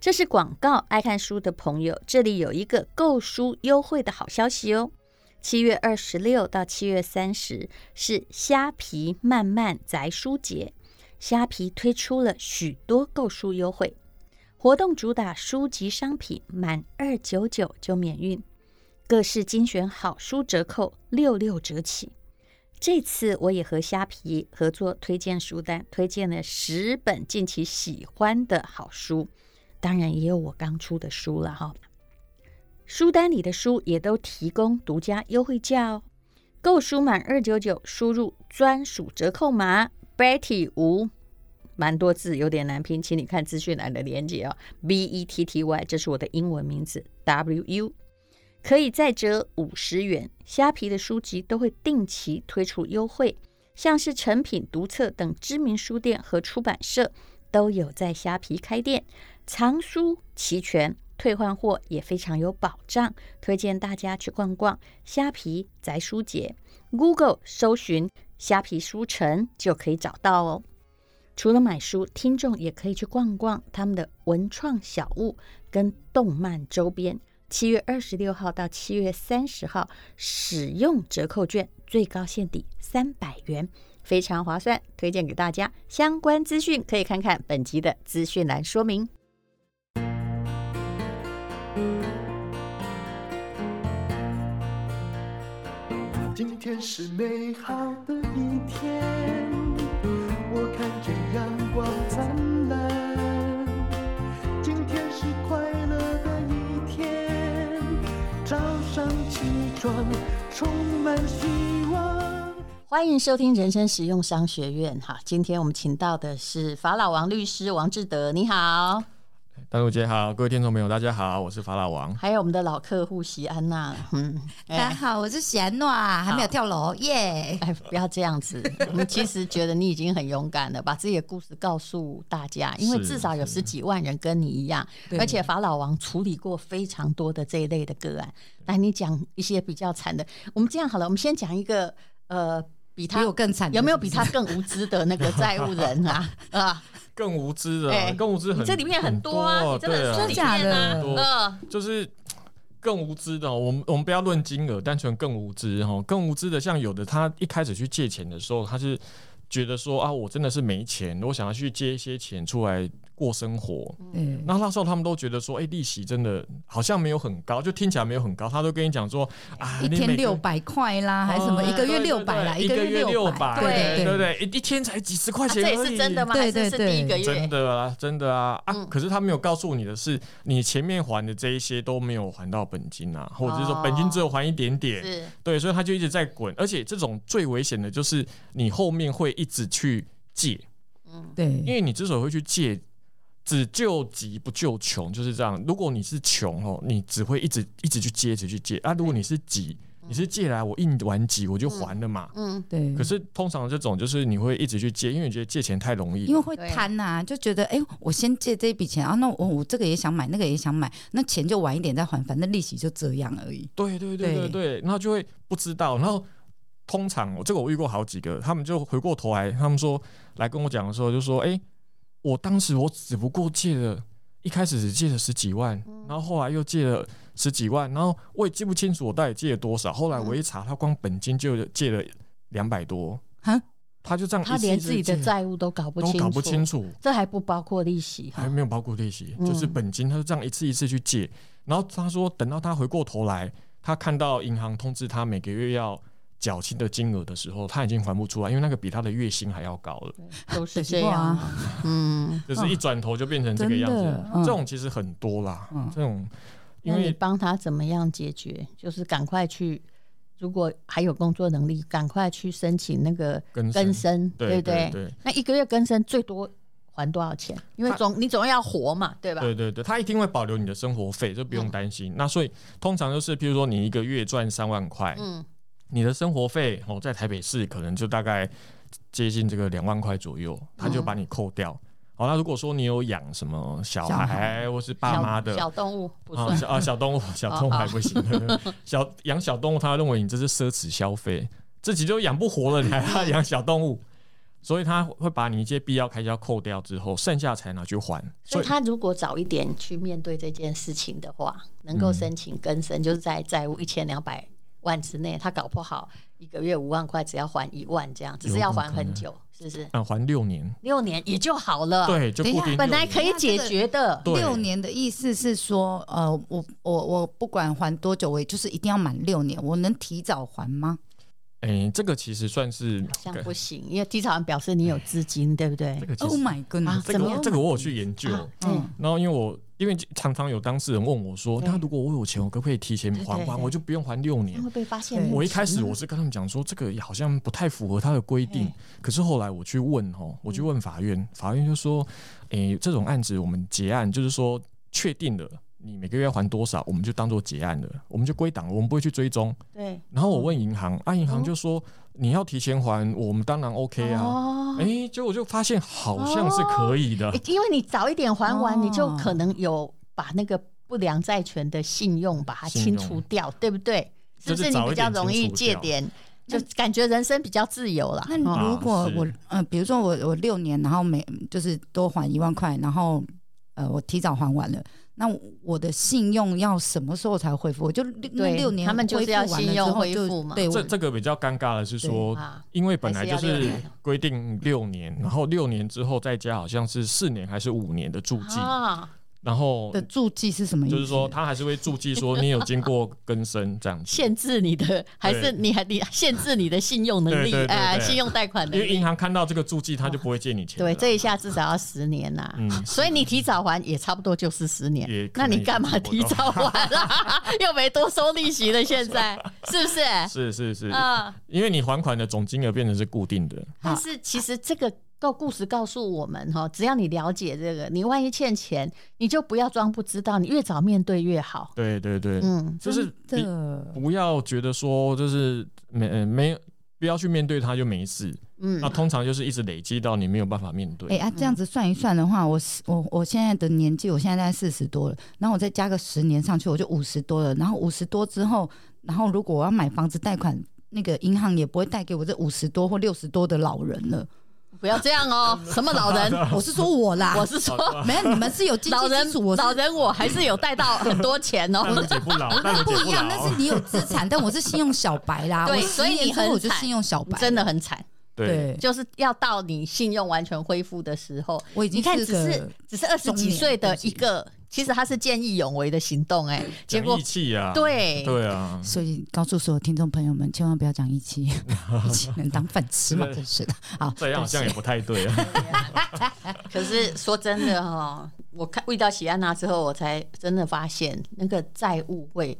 这是广告，爱看书的朋友，这里有一个购书优惠的好消息哦。七月二十六到七月三十是虾皮漫漫宅书节，虾皮推出了许多购书优惠活动，主打书籍商品满二九九就免运，各式精选好书折扣六六折起。这次我也和虾皮合作推荐书单，推荐了十本近期喜欢的好书。当然也有我刚出的书了哈，书单里的书也都提供独家优惠价哦。购书满二九九，输入专属折扣码 Betty 五，蛮多字有点难拼，请你看资讯栏的链接哦。B E T T Y，这是我的英文名字 W U，可以再折五十元。虾皮的书籍都会定期推出优惠，像是诚品、读册等知名书店和出版社都有在虾皮开店。藏书齐全，退换货也非常有保障，推荐大家去逛逛虾皮宅书节，Google 搜寻虾皮书城就可以找到哦。除了买书，听众也可以去逛逛他们的文创小物跟动漫周边。七月二十六号到七月三十号，使用折扣券最高限抵三百元，非常划算，推荐给大家。相关资讯可以看看本集的资讯栏说明。今天是美好的一天，我看见阳光灿烂。今天是快乐的一天，早上起床充满希望。欢迎收听人生实用商学院。哈，今天我们请到的是法老王律师王志德，你好。大陆姐好，各位听众朋友，大家好，我是法老王。还有我们的老客户席安娜，嗯，大家好，我是席安娜，还没有跳楼耶。哎，不要这样子，我们其实觉得你已经很勇敢了，把自己的故事告诉大家，因为至少有十几万人跟你一样，而且法老王处理过非常多的这一类的个案。来，你讲一些比较惨的。我们这样好了，我们先讲一个，呃，比他有更惨，有没有比他更无知的那个债务人啊？啊？更无知的，更无知很，这里面很多啊，对啊，真的假的？嗯，就是更无知的。我们我们不要论金额，单纯更无知哈。更无知的，像有的他一开始去借钱的时候，他是觉得说啊，我真的是没钱，我想要去借一些钱出来。过生活，嗯，那那时候他们都觉得说，哎、欸，利息真的好像没有很高，就听起来没有很高。他都跟你讲说，啊，一天六百块啦，还是什么，一个月六百啦，一个月六百，对对对，一一天才几十块钱。这也是真的吗？对对对，第一个月真的啊，真的啊啊！可是他没有告诉你的是，你前面还的这一些都没有还到本金啊，或者是说本金只有还一点点，是，对，所以他就一直在滚。而且这种最危险的就是你后面会一直去借，嗯，对，因为你之所以会去借。只救急不救穷，就是这样。如果你是穷哦，你只会一直一直去借，一直去借啊。如果你是急，你是借来我应完急我就还了嘛。嗯，对。可是通常这种就是你会一直去借，因为你觉得借钱太容易，因为会贪呐、啊，就觉得哎、欸，我先借这一笔钱啊，那我我这个也想买，那个也想买，那钱就晚一点再还，反正利息就这样而已。对对对对对，然后就会不知道，然后通常我这个我遇过好几个，他们就回过头来，他们说来跟我讲的时候就说，哎、欸。我当时我只不过借了，一开始只借了十几万，然后后来又借了十几万，然后我也记不清楚我到底借了多少。后来我一查，他光本金就借了两百多，哈他就这样，他连自己的债务都搞不清楚，都搞不清楚，这还不包括利息，还没有包括利息，就是本金，他就这样一次一次去借。然后他说，等到他回过头来，他看到银行通知他每个月要。缴清的金额的时候，他已经还不出来，因为那个比他的月薪还要高了。都是这样，嗯，就是一转头就变成这个样子。这种其实很多啦，这种，因为你帮他怎么样解决？就是赶快去，如果还有工作能力，赶快去申请那个更生，对不对？对。那一个月更生最多还多少钱？因为总你总要活嘛，对吧？对对对，他一定会保留你的生活费，就不用担心。那所以通常就是，譬如说你一个月赚三万块，嗯。你的生活费哦，在台北市可能就大概接近这个两万块左右，他就把你扣掉。好，那如果说你有养什么小孩或是爸妈的小动物，啊小啊小动物，小动物还不行。小养小动物，他认为你这是奢侈消费，自己都养不活了，你还要养小动物。所以他会把你一些必要开销扣掉之后，剩下才拿去还。所以他如果早一点去面对这件事情的话，能够申请更生，嗯、就是在债务一千两百万之内，他搞不好一个月五万块，只要还一万这样，只是要还很久，是不是？嗯，还六年，六年也就好了。对，就固定。本来可以解决的。六年的意思是说，呃，我我我不管还多久，我也就是一定要满六年，我能提早还吗？哎、欸，这个其实算是好像不行，因为提早表示你有资金，对不对？这个 Oh my God！、啊、这个这个我有去研究，嗯、啊，然后因为我因为常常有当事人问我说，那如果我有钱，我可不可以提前还完，我就不用还六年？会被发现。我一开始我是跟他们讲说，这个好像不太符合他的规定，可是后来我去问哦，我去问法院，嗯、法院就说，诶、欸，这种案子我们结案就是说确定的。你每个月要还多少，我们就当做结案了，我们就归档了，我们不会去追踪。对。然后我问银行，啊，银行就说你要提前还，我们当然 OK 啊。哦哎，结果就发现好像是可以的，因为你早一点还完，你就可能有把那个不良债权的信用把它清除掉，对不对？是不是你比较容易借点，就感觉人生比较自由了？那如果我呃，比如说我我六年，然后每就是多还一万块，然后呃我提早还完了。那我的信用要什么时候才恢复？我就那六年，他们就是要信用恢复嘛。对，这这个比较尴尬的是说，因为本来就是规定六年，然后六年之后再加，好像是四年还是五年的住记。然后的注记是什么意思？就是说，他还是会注记说你有经过更生这样子，限制你的还是你还你限制你的信用能力呃，信用贷款能力。因为银行看到这个注记，他就不会借你钱。对，这一下至少要十年呐。嗯，所以你提早还也差不多就是十年。那你干嘛提早还啊？又没多收利息了，现在是不是？是是是啊，因为你还款的总金额变成是固定的。但是其实这个。告故事告诉我们哈，只要你了解这个，你万一欠钱，你就不要装不知道，你越早面对越好。对对对，嗯，就是不要觉得说就是没没不要去面对它就没事，嗯，那通常就是一直累积到你没有办法面对。哎啊，这样子算一算的话，我我我现在的年纪，我现在在四十多了，然后我再加个十年上去，我就五十多了。然后五十多之后，然后如果我要买房子贷款，那个银行也不会贷给我这五十多或六十多的老人了。不要这样哦！什么老人？我是说我啦，我是说没有，你们是有经济基础，老人我还是有带到很多钱哦。我姐不老，不一样，但是你有资产，但我是信用小白啦。对，所以你很惨，信用小白真的很惨。对，就是要到你信用完全恢复的时候，我已经你看只是只是二十几岁的一个。其实他是见义勇为的行动，哎，结果义气啊，对对啊，所以告诉所有听众朋友们，千万不要讲义气，义气能当饭吃吗？真是的，好，这样好像也不太对啊。可是说真的哈，我看遇到喜安娜之后，我才真的发现那个债务会。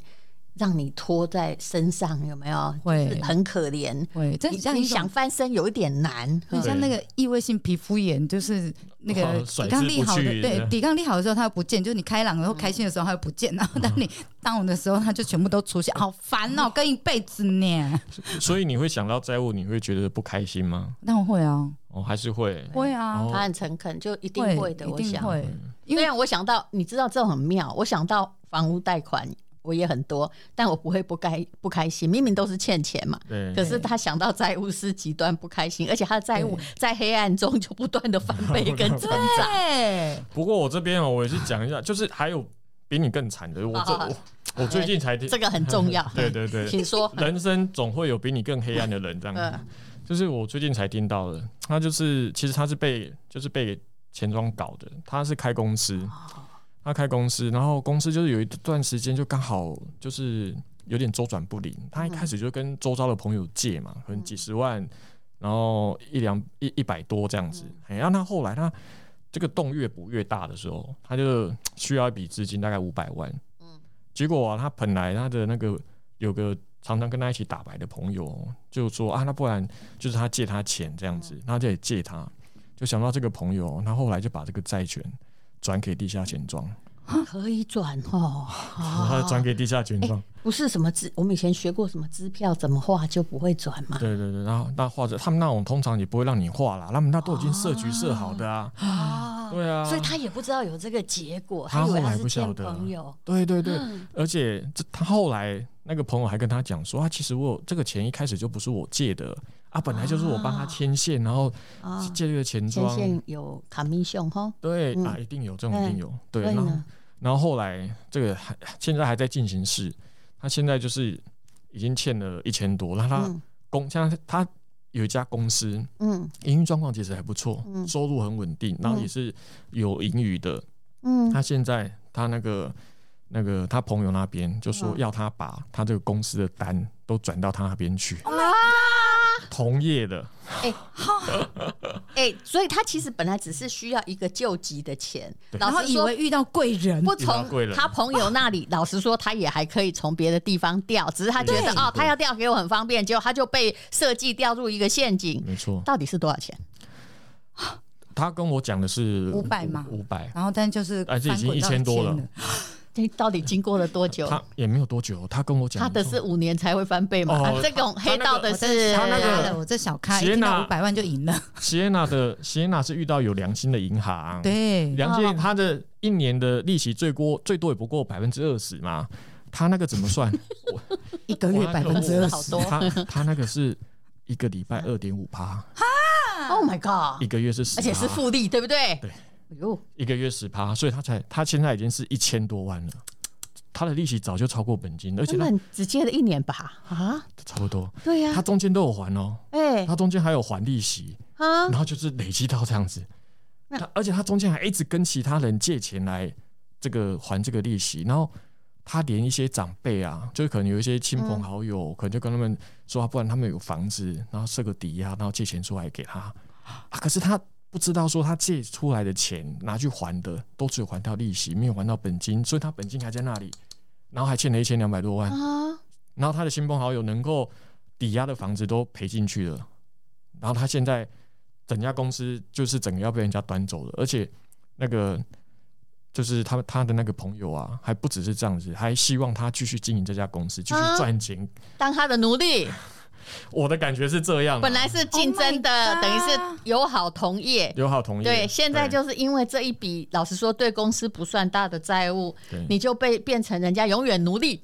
让你拖在身上有没有？会很可怜。会，这你你想翻身有一点难。很像那个异位性皮肤炎，就是那个抵抗力好的，对，抵抗力好的时候它又不见，就是你开朗然后开心的时候它又不见，然后当你 down 的时候它就全部都出现，好烦哦，跟一辈子呢。所以你会想到债务，你会觉得不开心吗？那我会啊，哦，还是会，会啊，他很诚恳，就一定会的，我想会。因为我想到，你知道这很妙，我想到房屋贷款。我也很多，但我不会不开不开心。明明都是欠钱嘛，对可是他想到债务是极端不开心，而且他的债务在黑暗中就不断的翻倍跟增长。对不过我这边哦我也是讲一下，就是还有比你更惨的。我这我我最近才听，这个很重要。对对对，请说。人生总会有比你更黑暗的人，这样子。就是我最近才听到的，他就是其实他是被就是被钱庄搞的，他是开公司。他开公司，然后公司就是有一段时间就刚好就是有点周转不灵。他一开始就跟周遭的朋友借嘛，可能几十万，然后一两一一百多这样子。哎，然后他后来他这个洞越补越大的时候，他就需要一笔资金，大概五百万。结果啊，他本来他的那个有个常常跟他一起打牌的朋友，就说啊，那不然就是他借他钱这样子，他就也借他，就想到这个朋友，他后来就把这个债权。转给地下钱庄，可以转哦。他转给地下钱庄，不是什么支，我们以前学过什么支票怎么画就不会转嘛。对对对，然后那画着他们那种通常也不会让你画啦，他们那都已经设局设好的啊。啊，对啊，所以他也不知道有这个结果，他后来不晓得。朋友对对对，而且这他后来那个朋友还跟他讲说啊，其实我这个钱一开始就不是我借的啊，本来就是我帮他牵线，然后借这个钱庄。牵线有卡米熊哈？对啊，一定有这种，一定有。对，然后然后后来这个还现在还在进行式，他现在就是已经欠了一千多，那他公像他有一家公司，嗯，营运状况其实还不错，收入很稳定，然后也是有盈余的。嗯，他现在他那个那个他朋友那边就说要他把他这个公司的单都转到他那边去。同业的，哎，哎，所以他其实本来只是需要一个救急的钱，然后以为遇到贵人，不从他朋友那里，老实说，他也还可以从别的地方调，只是他觉得哦，他要调给我很方便，结果他就被设计掉入一个陷阱。没错，到底是多少钱？他跟我讲的是五百嘛，五百，然后但就是哎，这已经一千多了。到底经过了多久？他也没有多久，他跟我讲，他的是五年才会翻倍嘛？这种黑道的是他那个，我这小开，一听到五百万就赢了。席耶娜的席耶娜是遇到有良心的银行，对，良心，他的一年的利息最多最多也不过百分之二十嘛。他那个怎么算？一个月百分之二十，他他那个是一个礼拜二点五趴。哈，Oh my god！一个月是十，而且是复利，对不对？对。一个月十趴，所以他才他现在已经是一千多万了，他的利息早就超过本金，而且他只借了一年吧？啊，差不多。对呀，他中间都有还哦，哎，他中间还有还利息啊，然后就是累积到这样子。他而且他中间还一直跟其他人借钱来这个还这个利息，然后他连一些长辈啊，就是可能有一些亲朋好友，可能就跟他们说，不然他们有房子，然后设个抵押，然后借钱出来给他啊，可是他。不知道说他借出来的钱拿去还的都只有还到利息，没有还到本金，所以他本金还在那里，然后还欠了一千两百多万。然后他的亲朋好友能够抵押的房子都赔进去了，然后他现在整家公司就是整个要被人家端走了，而且那个就是他他的那个朋友啊，还不只是这样子，还希望他继续经营这家公司，继续赚钱，当他的奴隶。我的感觉是这样，本来是竞争的，oh、等于是友好同业，友好同业。对，现在就是因为这一笔，老实说，对公司不算大的债务，你就被变成人家永远奴隶，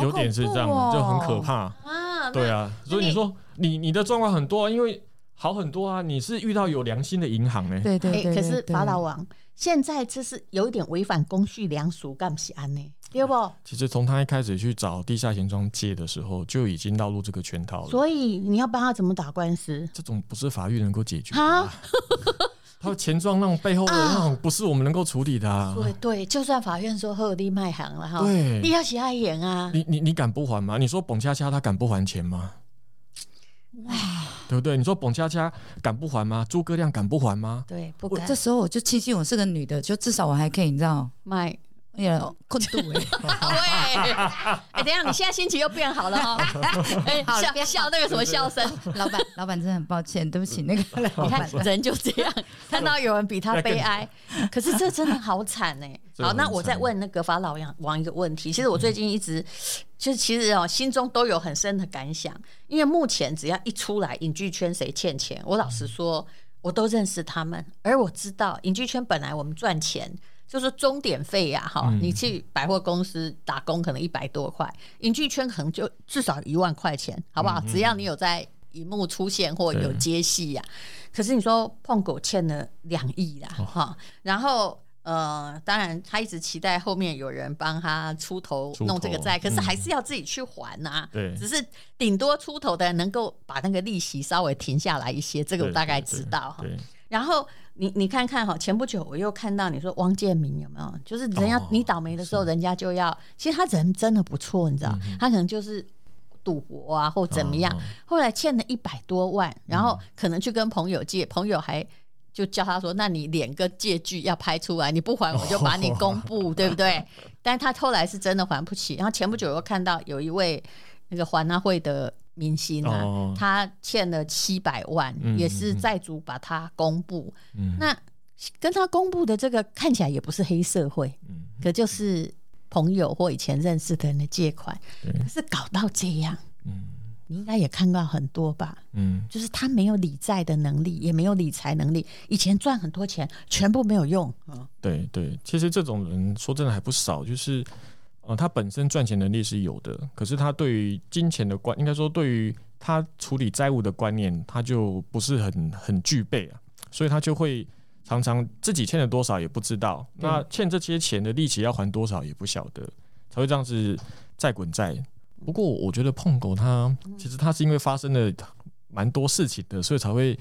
有点是这样，哦、就很可怕。啊。对啊，所以你说你你的状况很多，因为好很多啊，你是遇到有良心的银行呢。对对对，对，可是法老王现在这是有一点违反公序良俗，干不起安呢？对不？其实从他一开始去找地下钱庄借的时候，就已经落入这个圈套了。所以你要帮他怎么打官司？这种不是法律能够解决的。啊，他钱庄那种背后的那种，不是我们能够处理的。啊。对对，就算法院说合理卖行了哈，对，你要写他演啊。你你你敢不还吗？你说蹦恰恰他敢不还钱吗？哇，对不对？你说蹦恰恰敢不还吗？诸葛亮敢不还吗？对，不敢。这时候我就庆幸我是个女的，就至少我还可以，你知道卖。哎呀，困度哎！哎，等一下，你现在心情又变好了哈！哎，笑笑那个什么笑声？老板，老板真的很抱歉，对不起。那个，你看人就这样，看到有人比他悲哀，可是这真的好惨哎！好，那我再问那个法老王一个问题。其实我最近一直就是其实哦，心中都有很深的感想，因为目前只要一出来影剧圈谁欠钱，我老实说，我都认识他们，而我知道影剧圈本来我们赚钱。就是钟点费呀，哈，你去百货公司打工可能一百多块，影剧圈可能就至少一万块钱，好不好？只要你有在荧幕出现或有接戏呀。可是你说碰狗欠了两亿啦，哈，然后呃，当然他一直期待后面有人帮他出头弄这个债，可是还是要自己去还呐。对，只是顶多出头的人能够把那个利息稍微停下来一些，这个我大概知道哈。然后。你你看看哈，前不久我又看到你说汪建民有没有？就是人家你倒霉的时候，人家就要。其实他人真的不错，你知道，他可能就是赌博啊，或怎么样。后来欠了一百多万，然后可能去跟朋友借，朋友还就叫他说：“那你连个借据要拍出来，你不还我就把你公布，对不对？”但他后来是真的还不起。然后前不久又看到有一位那个环纳会的。明星啊，哦、他欠了七百万，嗯、也是债主把他公布。嗯、那跟他公布的这个看起来也不是黑社会，嗯、可就是朋友或以前认识的人的借款。可是搞到这样，嗯、你应该也看到很多吧？嗯，就是他没有理债的能力，也没有理财能力，以前赚很多钱全部没有用。对对，其实这种人说真的还不少，就是。呃，他本身赚钱能力是有的，可是他对于金钱的观，应该说对于他处理债务的观念，他就不是很很具备啊，所以他就会常常自己欠了多少也不知道，那欠这些钱的利息要还多少也不晓得，才会这样子债滚债。不过我觉得碰狗他其实他是因为发生了蛮多事情的，所以才会。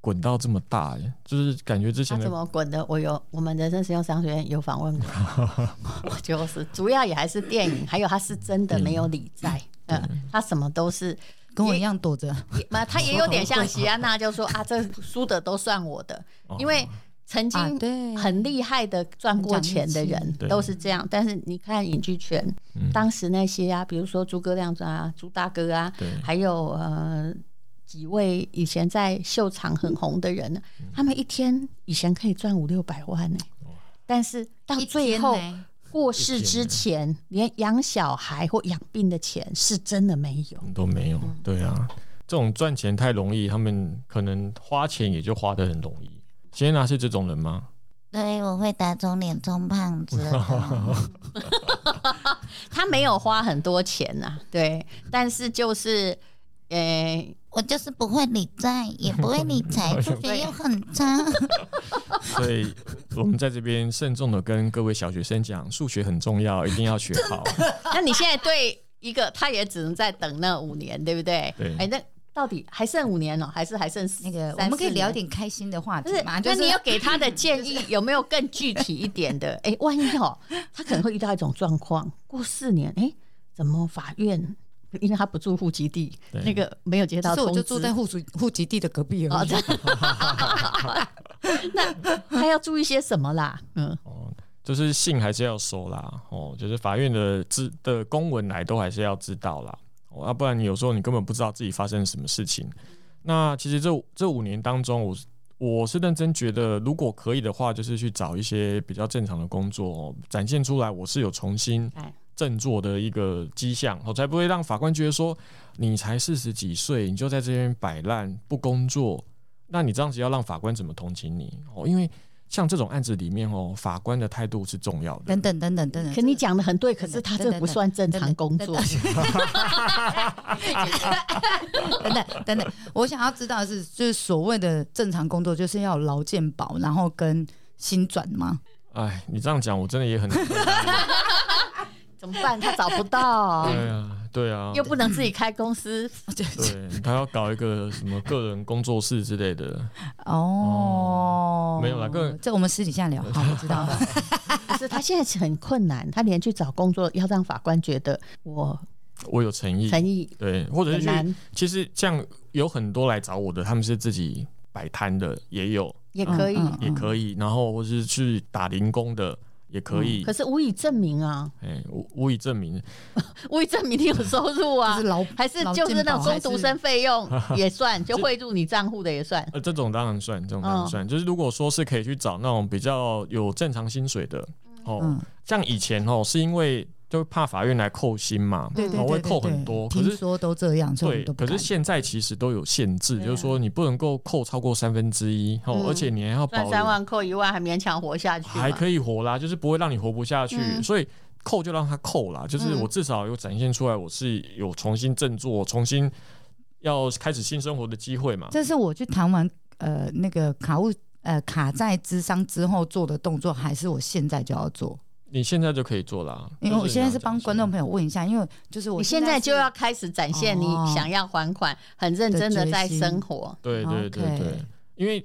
滚到这么大耶，就是感觉之前他怎么滚的？我有我们人生实用商学院有访问过，就是主要也还是电影，还有他是真的没有理在，嗯，他什么都是跟我一样躲着，那他也有点像席安娜，就说啊，这输的都算我的，因为曾经很厉害的赚过钱的人都是这样。但是你看影剧圈，当时那些啊，比如说诸葛亮啊、朱大哥啊，还有呃。几位以前在秀场很红的人，他们一天以前可以赚五六百万呢，但是到最后过世之前，连养小孩或养病的钱是真的没有，都没有。对啊，这种赚钱太容易，他们可能花钱也就花得很容易。谢娜是这种人吗？对，我会打肿脸充胖子。他没有花很多钱呐，对，但是就是。诶、欸，我就是不会理财，也不会理 财，数学又很差。所以，我们在这边慎重的跟各位小学生讲，数学很重要，一定要学好。那你现在对一个，他也只能再等那五年，对不对？对。哎、欸，那到底还剩五年哦，还是还剩那个？我们可以聊点开心的话题嘛？就是、那你要给他的建议有没有更具体一点的？哎、欸，万一哦，他可能会遇到一种状况，过四年，哎、欸，怎么法院？因为他不住户籍地，那个没有接到通知，我就住在户籍户籍地的隔壁而已。那他要注意些什么啦？嗯，哦，就是信还是要收啦。哦，就是法院的知的公文来都还是要知道啦。哦，要不然你有时候你根本不知道自己发生了什么事情。那其实这这五年当中，我我是认真觉得，如果可以的话，就是去找一些比较正常的工作，哦，展现出来我是有重新。振作的一个迹象，我才不会让法官觉得说你才四十几岁，你就在这边摆烂不工作。那你这样子要让法官怎么同情你哦？因为像这种案子里面哦，法官的态度是重要的。等等等等等等，可你讲的很对，可是他这不算正常工作。等等等等，我想要知道的是，就是所谓的正常工作，就是要劳健保，然后跟薪转吗？哎，你这样讲，我真的也很难。怎么办？他找不到。对啊，对啊，又不能自己开公司。对，他要搞一个什么个人工作室之类的。哦，没有啦，个人这我们私底下聊。好，我知道了。可是他现在很困难，他连去找工作要让法官觉得我我有诚意，诚意对，或者是去其实像有很多来找我的，他们是自己摆摊的，也有，也可以，也可以，然后或是去打零工的。也可以、嗯，可是无以证明啊！哎、欸，无无以证明，无以证明你有收入啊？还是就是那种工读生费用 也算，就汇入你账户的也算。呃，这种当然算，这种当然算。哦、就是如果说是可以去找那种比较有正常薪水的哦，嗯、像以前哦，是因为。就怕法院来扣薪嘛，对对，会扣很多。可是说都这样，对，可是现在其实都有限制，就是说你不能够扣超过三分之一，哦，而且你还要保三万扣一万，还勉强活下去，还可以活啦，就是不会让你活不下去。所以扣就让他扣啦，就是我至少有展现出来，我是有重新振作、重新要开始新生活的机会嘛。这是我去谈完呃那个卡务呃卡在智商之后做的动作，还是我现在就要做？你现在就可以做了，因为我现在是帮观众朋友问一下，因为就是我现在就要开始展现你想要还款，很认真的在生活。对对对对，因为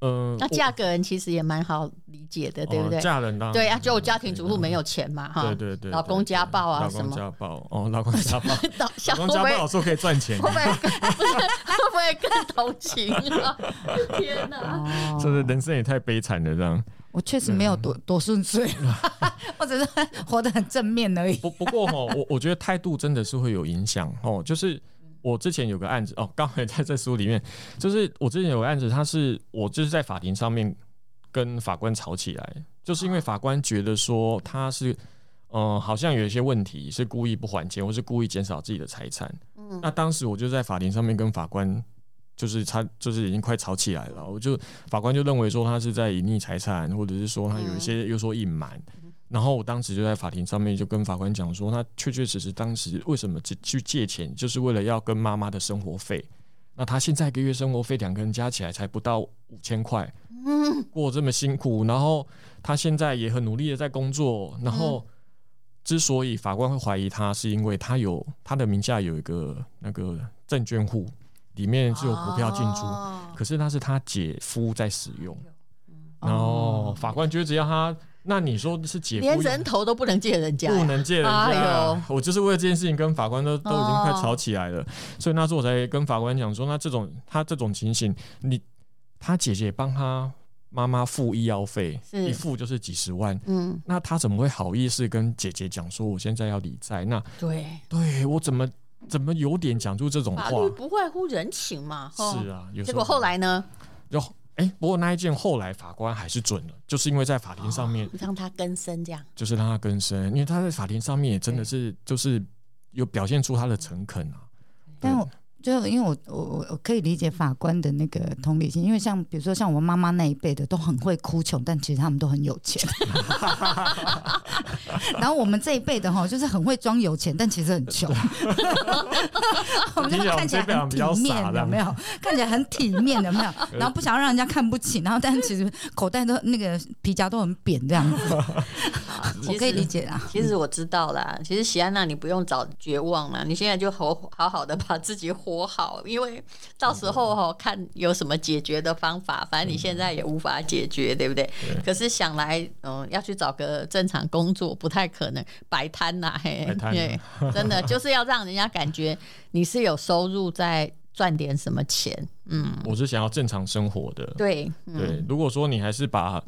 呃，那嫁个人其实也蛮好理解的，对不对？嫁人当然对啊，就家庭主妇没有钱嘛，哈，对对对，老公家暴啊什么，老公家暴哦，老公家暴，老公家暴有时候可以赚钱，会不会不是 会不会更同情啊？天哪，这个人生也太悲惨了，这样。我确实没有多多顺遂，或者是活得很正面而已。不不过哈，我我觉得态度真的是会有影响哦。就是我之前有个案子哦，刚才在这书里面，就是我之前有个案子，他是我就是在法庭上面跟法官吵起来，就是因为法官觉得说他是嗯、呃，好像有一些问题是故意不还钱，或是故意减少自己的财产。嗯，那当时我就在法庭上面跟法官。就是他，就是已经快吵起来了。我就法官就认为说他是在隐匿财产，或者是说他有一些又说隐瞒，然后我当时就在法庭上面就跟法官讲说，他确确实实当时为什么去借钱，就是为了要跟妈妈的生活费。那他现在一个月生活费两个人加起来才不到五千块，嗯，过这么辛苦，然后他现在也很努力的在工作，然后之所以法官会怀疑他，是因为他有他的名下有一个那个证券户，里面是有股票进出，可是那是他姐夫在使用，然后法官觉得只要他。那你说是姐夫，连人头都不能借人家，不能借人家。哎，我就是为了这件事情跟法官都都已经快吵起来了，哦、所以那时候我才跟法官讲说，那这种他这种情形，你他姐姐帮他妈妈付医药费，一付就是几十万，嗯，那他怎么会好意思跟姐姐讲说我现在要理债？那对，对我怎么怎么有点讲出这种话？法律不外乎人情嘛，是啊。有结果后来呢？就。哎、欸，不过那一件后来法官还是准了，就是因为在法庭上面、哦、让他更生这样，就是让他更生，因为他在法庭上面也真的是就是有表现出他的诚恳啊。但我就因为我我我我可以理解法官的那个同理心，因为像比如说像我妈妈那一辈的都很会哭穷，但其实他们都很有钱。然后我们这一辈的哈，就是很会装有钱，但其实很穷。我们就看起来很体面，有没有？看起来很体面，有没有？然后不想要让人家看不起，然后但是其实口袋都那个皮夹都很扁这样子。我可以理解啊。其实我知道啦。其实喜安娜，你不用找绝望了，你现在就好好好的把自己活好，因为到时候哈看有什么解决的方法。反正你现在也无法解决，对不对？可是想来，嗯，要去找个正常工作。不太可能摆摊呐，嘿，对，真的 就是要让人家感觉你是有收入，在赚点什么钱。嗯，我是想要正常生活的。对，嗯、对。如果说你还是把。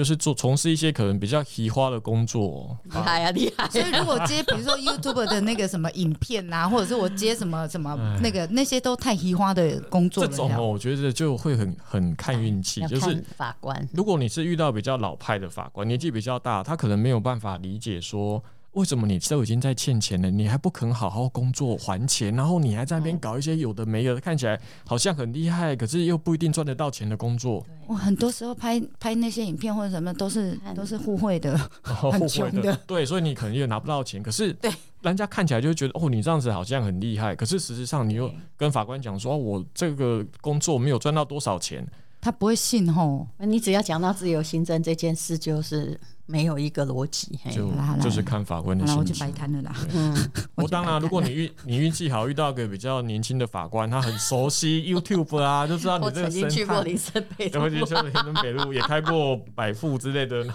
就是做从事一些可能比较奇花的工作，厉害啊厉害！所以如果接比如说 YouTube 的那个什么影片啊，或者是我接什么什么那个那些都太奇花的工作，这种哦，我觉得就会很很看运气。就是法官，如果你是遇到比较老派的法官，年纪比较大，他可能没有办法理解说。为什么你都已经在欠钱了，你还不肯好好工作还钱？然后你还在那边搞一些有的没的，看起来好像很厉害，可是又不一定赚得到钱的工作。我很多时候拍拍那些影片或者什么，都是都是互惠的，很穷的。对，所以你可能也拿不到钱，可是对人家看起来就会觉得哦，你这样子好像很厉害，可是实际上你又跟法官讲说，我这个工作没有赚到多少钱，他不会信吼。你只要讲到自由新政这件事，就是。没有一个逻辑，就就是看法官的心情。我就摆摊了啦。嗯，我当然，如果你运 你运气好，遇到一个比较年轻的法官，他很熟悉 YouTube 啊，就知道你这个。我曾经去过林森北路，我去过林森北路，也开过百富之类的。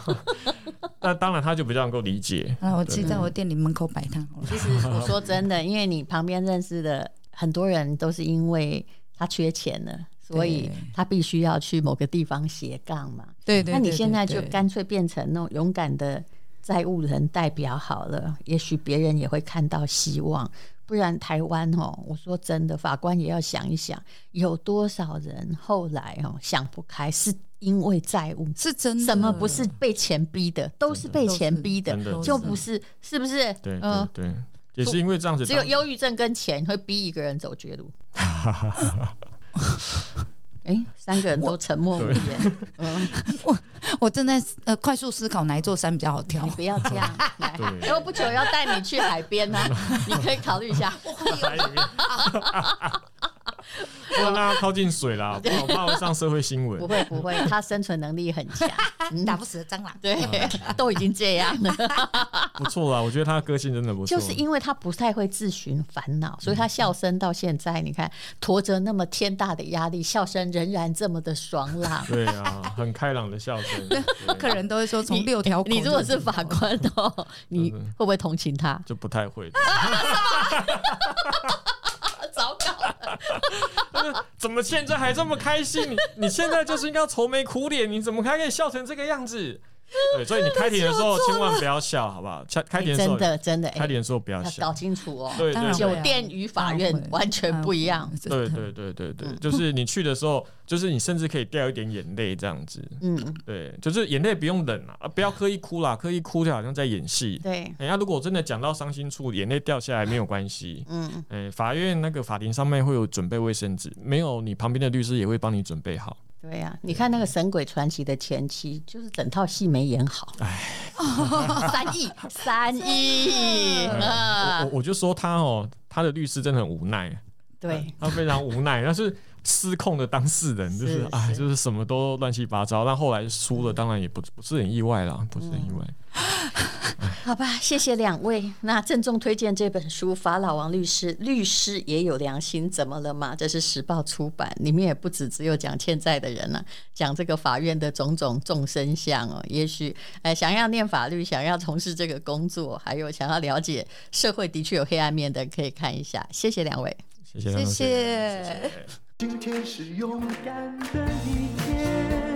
那当然，他就比较能够理解。啊，我去在我店里门口摆摊。其实我说真的，因为你旁边认识的很多人都是因为他缺钱了。所以他必须要去某个地方斜杠嘛。对对。那你现在就干脆变成那种勇敢的债务人代表好了，也许别人也会看到希望。不然台湾哦，我说真的，法官也要想一想，有多少人后来哦想不开，是因为债务，是真的。什么不是被钱逼的，都是被钱逼的，就不是，是不是？对对对，也是因为这样子，只有忧郁症跟钱会逼一个人走绝路。哎、欸，三个人都沉默无言。嗯，我我正在呃快速思考哪一座山比较好跳。你不要这样，因为不久要带你去海边呢、啊，你可以考虑一下。不能让他靠近水啦，我怕会上社会新闻。不会不会，他生存能力很强，打不死的蟑螂。对，都已经这样了。不错啦，我觉得他的个性真的不错。就是因为他不太会自寻烦恼，所以他笑声到现在，你看驮着那么天大的压力，笑声仍然这么的爽朗。对啊，很开朗的笑声。客人都会说从六条。你如果是法官哦，你会不会同情他？就不太会。怎么现在还这么开心？你你现在就是应该愁眉苦脸，你怎么还可以笑成这个样子？对，所以你开庭的时候 千万不要笑，好不好？开开庭的时候真的真的，开庭的时候不要笑，搞清楚哦。对对，酒店与法院完全不一样。对对对对对，就是你去的时候，就是你甚至可以掉一点眼泪这样子。嗯，对，就是眼泪不用忍啊，不要刻意哭啦，刻意哭就好像在演戏。对，人家如果真的讲到伤心处，眼泪掉下来没有关系。嗯，哎，法院那个法庭上面会有准备卫生纸，没有你旁边的律师也会帮你准备好。对呀、啊，你看那个《神鬼传奇》的前期，就是整套戏没演好。哎，三亿，三亿。我我就说他哦，他的律师真的很无奈。对，他非常无奈，但是失控的当事人就是哎，就是什么都乱七八糟。但后来输了，当然也不不是很意外啦，不是很意外。好吧，谢谢两位。那郑重推荐这本书《法老王律师》，律师也有良心，怎么了嘛？这是时报出版，里面也不止只有讲欠债的人了，啊，讲这个法院的种种众生相哦。也许哎，想要念法律，想要从事这个工作，还有想要了解社会的确有黑暗面的，可以看一下。谢谢两位，谢谢，谢谢。今天是勇敢的一天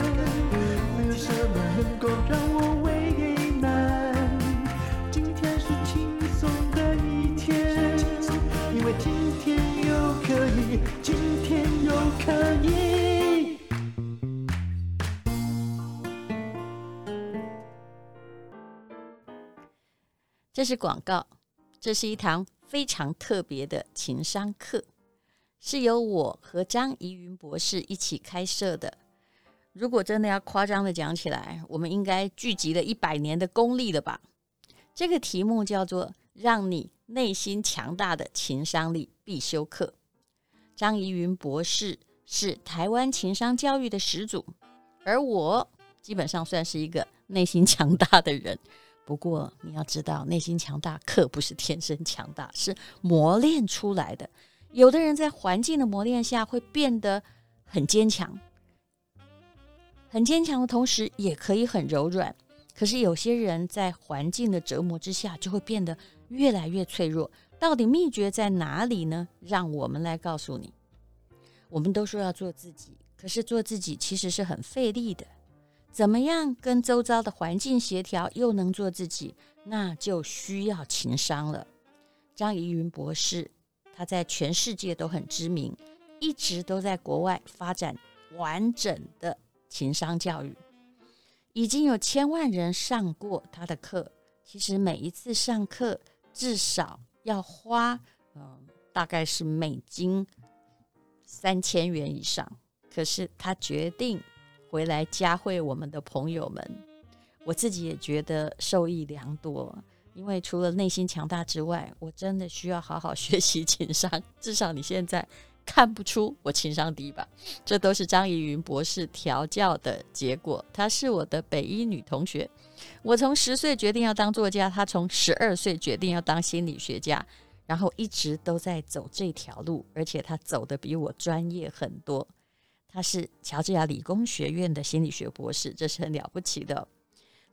没有什么能够让我为难今天是轻松的一天因为今天又可以今天又可以这是广告这是一堂非常特别的情商课。是由我和张怡云博士一起开设的。如果真的要夸张的讲起来，我们应该聚集了一百年的功力了吧？这个题目叫做“让你内心强大的情商力必修课”。张怡云博士是台湾情商教育的始祖，而我基本上算是一个内心强大的人。不过你要知道，内心强大可不是天生强大，是磨练出来的。有的人在环境的磨练下会变得很坚强，很坚强的同时也可以很柔软。可是有些人在环境的折磨之下就会变得越来越脆弱。到底秘诀在哪里呢？让我们来告诉你。我们都说要做自己，可是做自己其实是很费力的。怎么样跟周遭的环境协调，又能做自己，那就需要情商了。张怡云博士，他在全世界都很知名，一直都在国外发展完整的情商教育，已经有千万人上过他的课。其实每一次上课至少要花，嗯，大概是美金三千元以上。可是他决定。回来教会我们的朋友们，我自己也觉得受益良多。因为除了内心强大之外，我真的需要好好学习情商。至少你现在看不出我情商低吧？这都是张怡云博士调教的结果。她是我的北一女同学。我从十岁决定要当作家，她从十二岁决定要当心理学家，然后一直都在走这条路，而且她走得比我专业很多。她是乔治亚理工学院的心理学博士，这是很了不起的。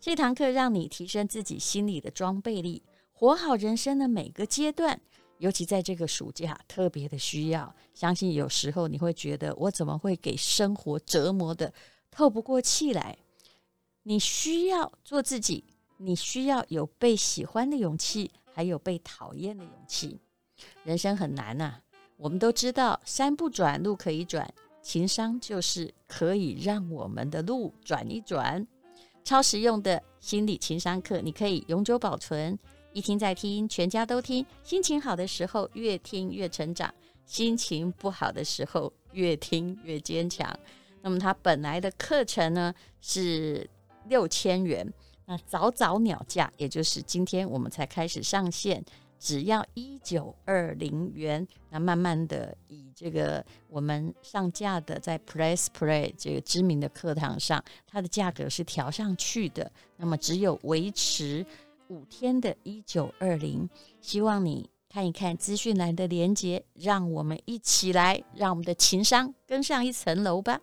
这堂课让你提升自己心理的装备力，活好人生的每个阶段。尤其在这个暑假，特别的需要。相信有时候你会觉得，我怎么会给生活折磨得透不过气来？你需要做自己，你需要有被喜欢的勇气，还有被讨厌的勇气。人生很难呐，我们都知道，山不转路可以转。情商就是可以让我们的路转一转，超实用的心理情商课，你可以永久保存，一听再听，全家都听。心情好的时候越听越成长，心情不好的时候越听越坚强。那么它本来的课程呢是六千元，那早早鸟价，也就是今天我们才开始上线。只要一九二零元，那慢慢的以这个我们上架的在 Press Play 这个知名的课堂上，它的价格是调上去的。那么只有维持五天的一九二零，希望你看一看资讯栏的连接，让我们一起来，让我们的情商更上一层楼吧。